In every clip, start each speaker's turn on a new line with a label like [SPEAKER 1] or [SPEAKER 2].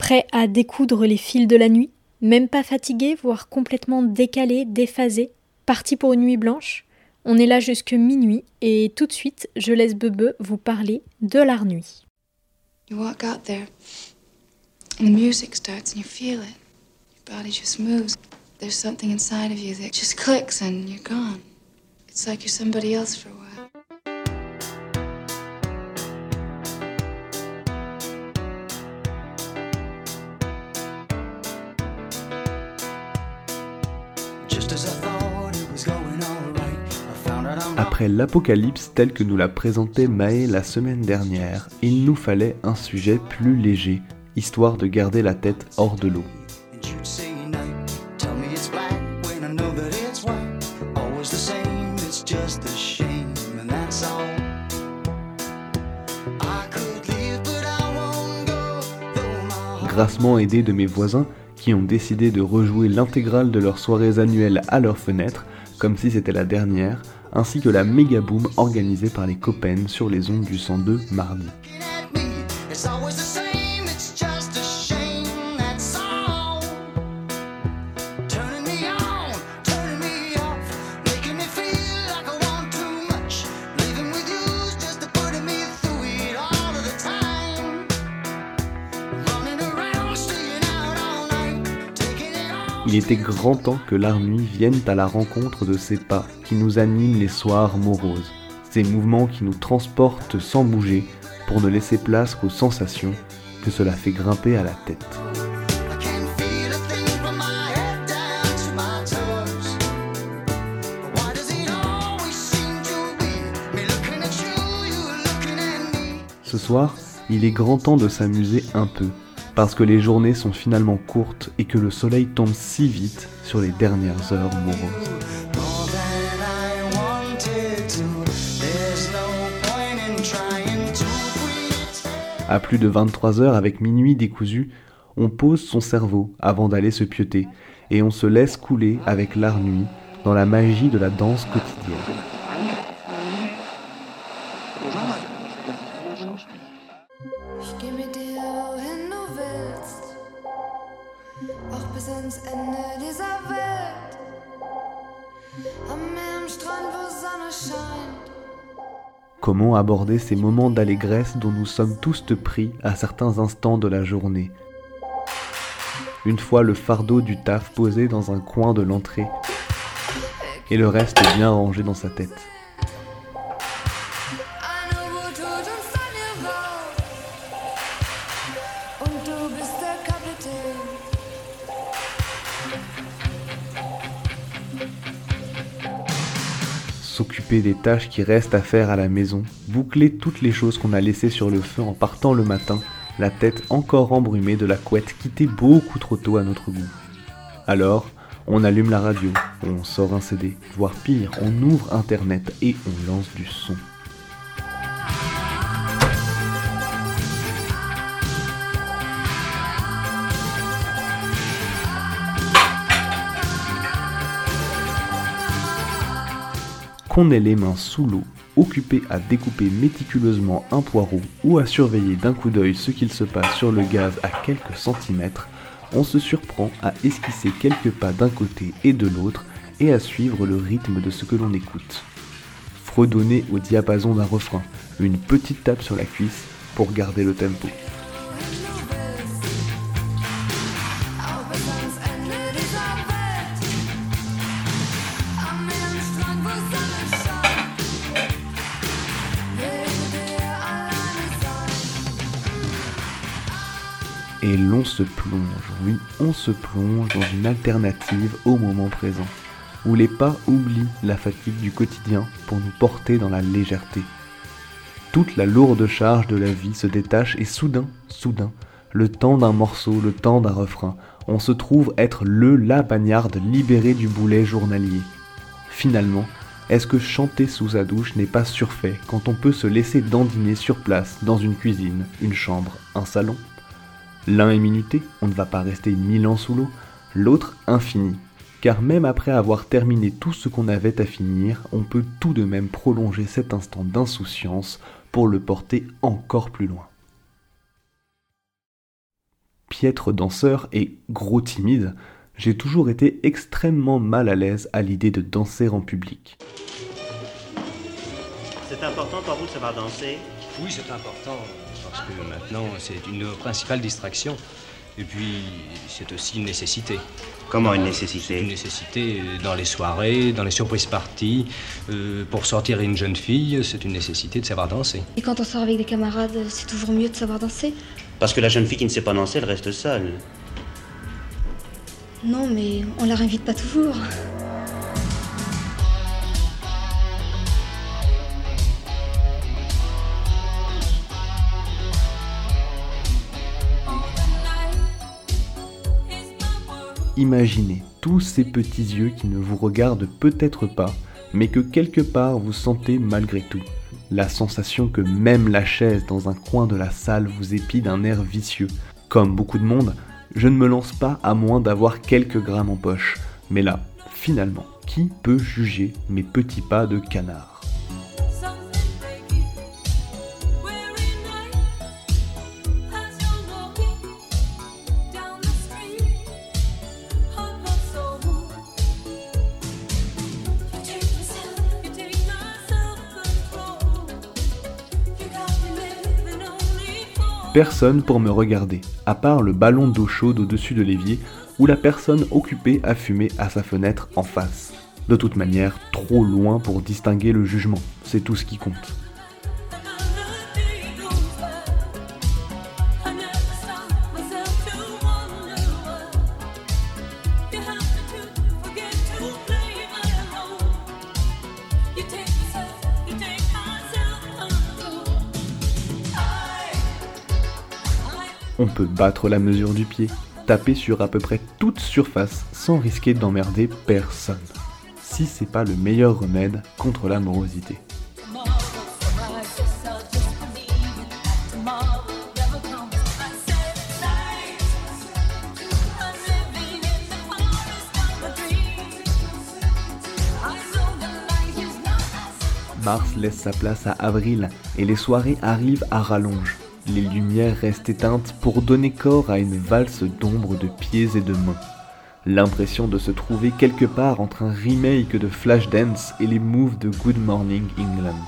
[SPEAKER 1] Prêt à découdre les fils de la nuit, même pas fatigué, voire complètement décalé, déphasé, parti pour une nuit blanche On est là jusque minuit et tout de suite, je laisse Bebe vous parler de l'art nuit.
[SPEAKER 2] You walk out there, and the music starts, and you feel it. Your body just moves. There's something inside of you that just clicks, and you're gone. It's like you're somebody else for a while.
[SPEAKER 3] Après l'apocalypse tel que nous l'a présenté Maë la semaine dernière, il nous fallait un sujet plus léger, histoire de garder la tête hors de l'eau. Grassement aidé de mes voisins qui ont décidé de rejouer l'intégrale de leurs soirées annuelles à leur fenêtre, comme si c'était la dernière, ainsi que la méga boom organisée par les Copen sur les ondes du 102 mardi. Il était grand temps que nuit vienne à la rencontre de ces pas qui nous animent les soirs moroses, ces mouvements qui nous transportent sans bouger pour ne laisser place qu'aux sensations que cela fait grimper à la tête. Ce soir, il est grand temps de s'amuser un peu parce que les journées sont finalement courtes et que le soleil tombe si vite sur les dernières heures moroses. À plus de 23 heures avec minuit décousu, on pose son cerveau avant d'aller se pioter et on se laisse couler avec l'art nuit dans la magie de la danse quotidienne. Comment aborder ces moments d'allégresse dont nous sommes tous pris à certains instants de la journée? Une fois le fardeau du taf posé dans un coin de l'entrée et le reste bien rangé dans sa tête. S'occuper des tâches qui restent à faire à la maison, boucler toutes les choses qu'on a laissées sur le feu en partant le matin, la tête encore embrumée de la couette quittée beaucoup trop tôt à notre goût. Alors, on allume la radio, on sort un CD, voire pire, on ouvre Internet et on lance du son. Qu'on ait les mains sous l'eau, occupé à découper méticuleusement un poireau ou à surveiller d'un coup d'œil ce qu'il se passe sur le gaz à quelques centimètres, on se surprend à esquisser quelques pas d'un côté et de l'autre et à suivre le rythme de ce que l'on écoute. Fredonner au diapason d'un refrain, une petite tape sur la cuisse pour garder le tempo. Et l'on se plonge, oui, on se plonge dans une alternative au moment présent, où les pas oublient la fatigue du quotidien pour nous porter dans la légèreté. Toute la lourde charge de la vie se détache et soudain, soudain, le temps d'un morceau, le temps d'un refrain, on se trouve être le la bagnarde libérée du boulet journalier. Finalement, est-ce que chanter sous sa douche n'est pas surfait quand on peut se laisser dandiner sur place dans une cuisine, une chambre, un salon? L'un est minuté, on ne va pas rester mille ans sous l'eau, l'autre infini. Car même après avoir terminé tout ce qu'on avait à finir, on peut tout de même prolonger cet instant d'insouciance pour le porter encore plus loin. piètre danseur et gros timide, j'ai toujours été extrêmement mal à l'aise à l'idée de danser en public.
[SPEAKER 4] C'est important pour vous de savoir danser
[SPEAKER 5] Oui, c'est important, parce que maintenant, c'est une principale distraction. Et puis, c'est aussi une nécessité.
[SPEAKER 4] Comment une nécessité?
[SPEAKER 5] Une nécessité dans les soirées, dans les surprises parties. Euh, pour sortir une jeune fille, c'est une nécessité de savoir danser.
[SPEAKER 6] Et quand on sort avec des camarades, c'est toujours mieux de savoir danser?
[SPEAKER 4] Parce que la jeune fille qui ne sait pas danser, elle reste seule.
[SPEAKER 6] Non, mais on la réinvite pas toujours.
[SPEAKER 3] Imaginez tous ces petits yeux qui ne vous regardent peut-être pas, mais que quelque part vous sentez malgré tout. La sensation que même la chaise dans un coin de la salle vous épie d'un air vicieux. Comme beaucoup de monde, je ne me lance pas à moins d'avoir quelques grammes en poche. Mais là, finalement, qui peut juger mes petits pas de canard? Personne pour me regarder, à part le ballon d'eau chaude au-dessus de l'évier ou la personne occupée à fumer à sa fenêtre en face. De toute manière, trop loin pour distinguer le jugement, c'est tout ce qui compte. On peut battre la mesure du pied, taper sur à peu près toute surface sans risquer d'emmerder personne. Si c'est pas le meilleur remède contre la morosité. Mars laisse sa place à avril et les soirées arrivent à rallonge. Les lumières restent éteintes pour donner corps à une valse d'ombre de pieds et de mains. L'impression de se trouver quelque part entre un remake de Flashdance et les moves de Good Morning England.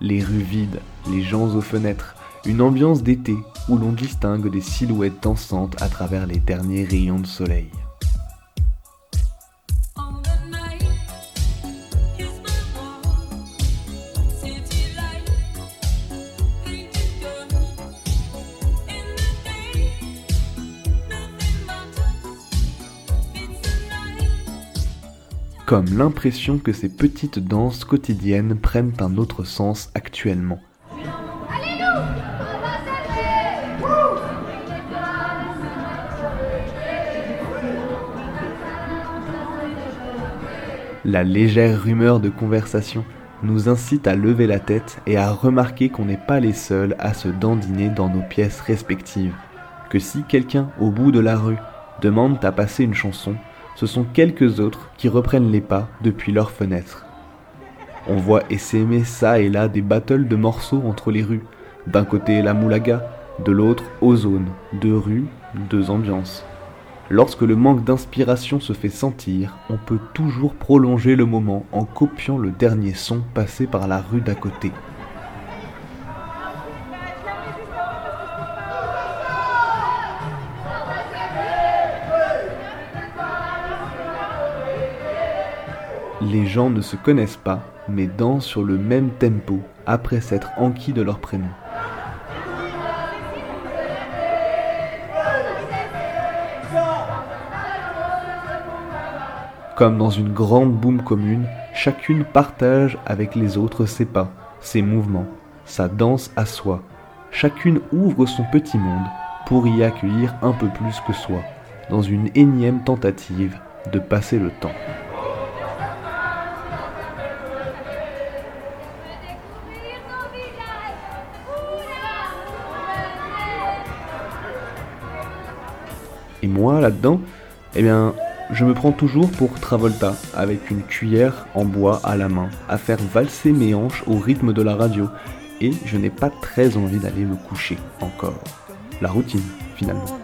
[SPEAKER 3] Les rues vides, les gens aux fenêtres, une ambiance d'été où l'on distingue des silhouettes dansantes à travers les derniers rayons de soleil. Comme l'impression que ces petites danses quotidiennes prennent un autre sens actuellement. La légère rumeur de conversation nous incite à lever la tête et à remarquer qu'on n'est pas les seuls à se dandiner dans nos pièces respectives. Que si quelqu'un au bout de la rue demande à passer une chanson, ce sont quelques autres qui reprennent les pas depuis leurs fenêtres. On voit essaimer ça et là des battles de morceaux entre les rues. D'un côté la moulaga, de l'autre ozone, deux rues, deux ambiances. Lorsque le manque d'inspiration se fait sentir, on peut toujours prolonger le moment en copiant le dernier son passé par la rue d'à côté. Les gens ne se connaissent pas, mais dansent sur le même tempo après s'être enquis de leur prénom. Comme dans une grande boum commune, chacune partage avec les autres ses pas, ses mouvements, sa danse à soi. Chacune ouvre son petit monde pour y accueillir un peu plus que soi, dans une énième tentative de passer le temps. Et moi, là-dedans, eh bien, je me prends toujours pour Travolta, avec une cuillère en bois à la main, à faire valser mes hanches au rythme de la radio. Et je n'ai pas très envie d'aller me coucher encore. La routine, finalement.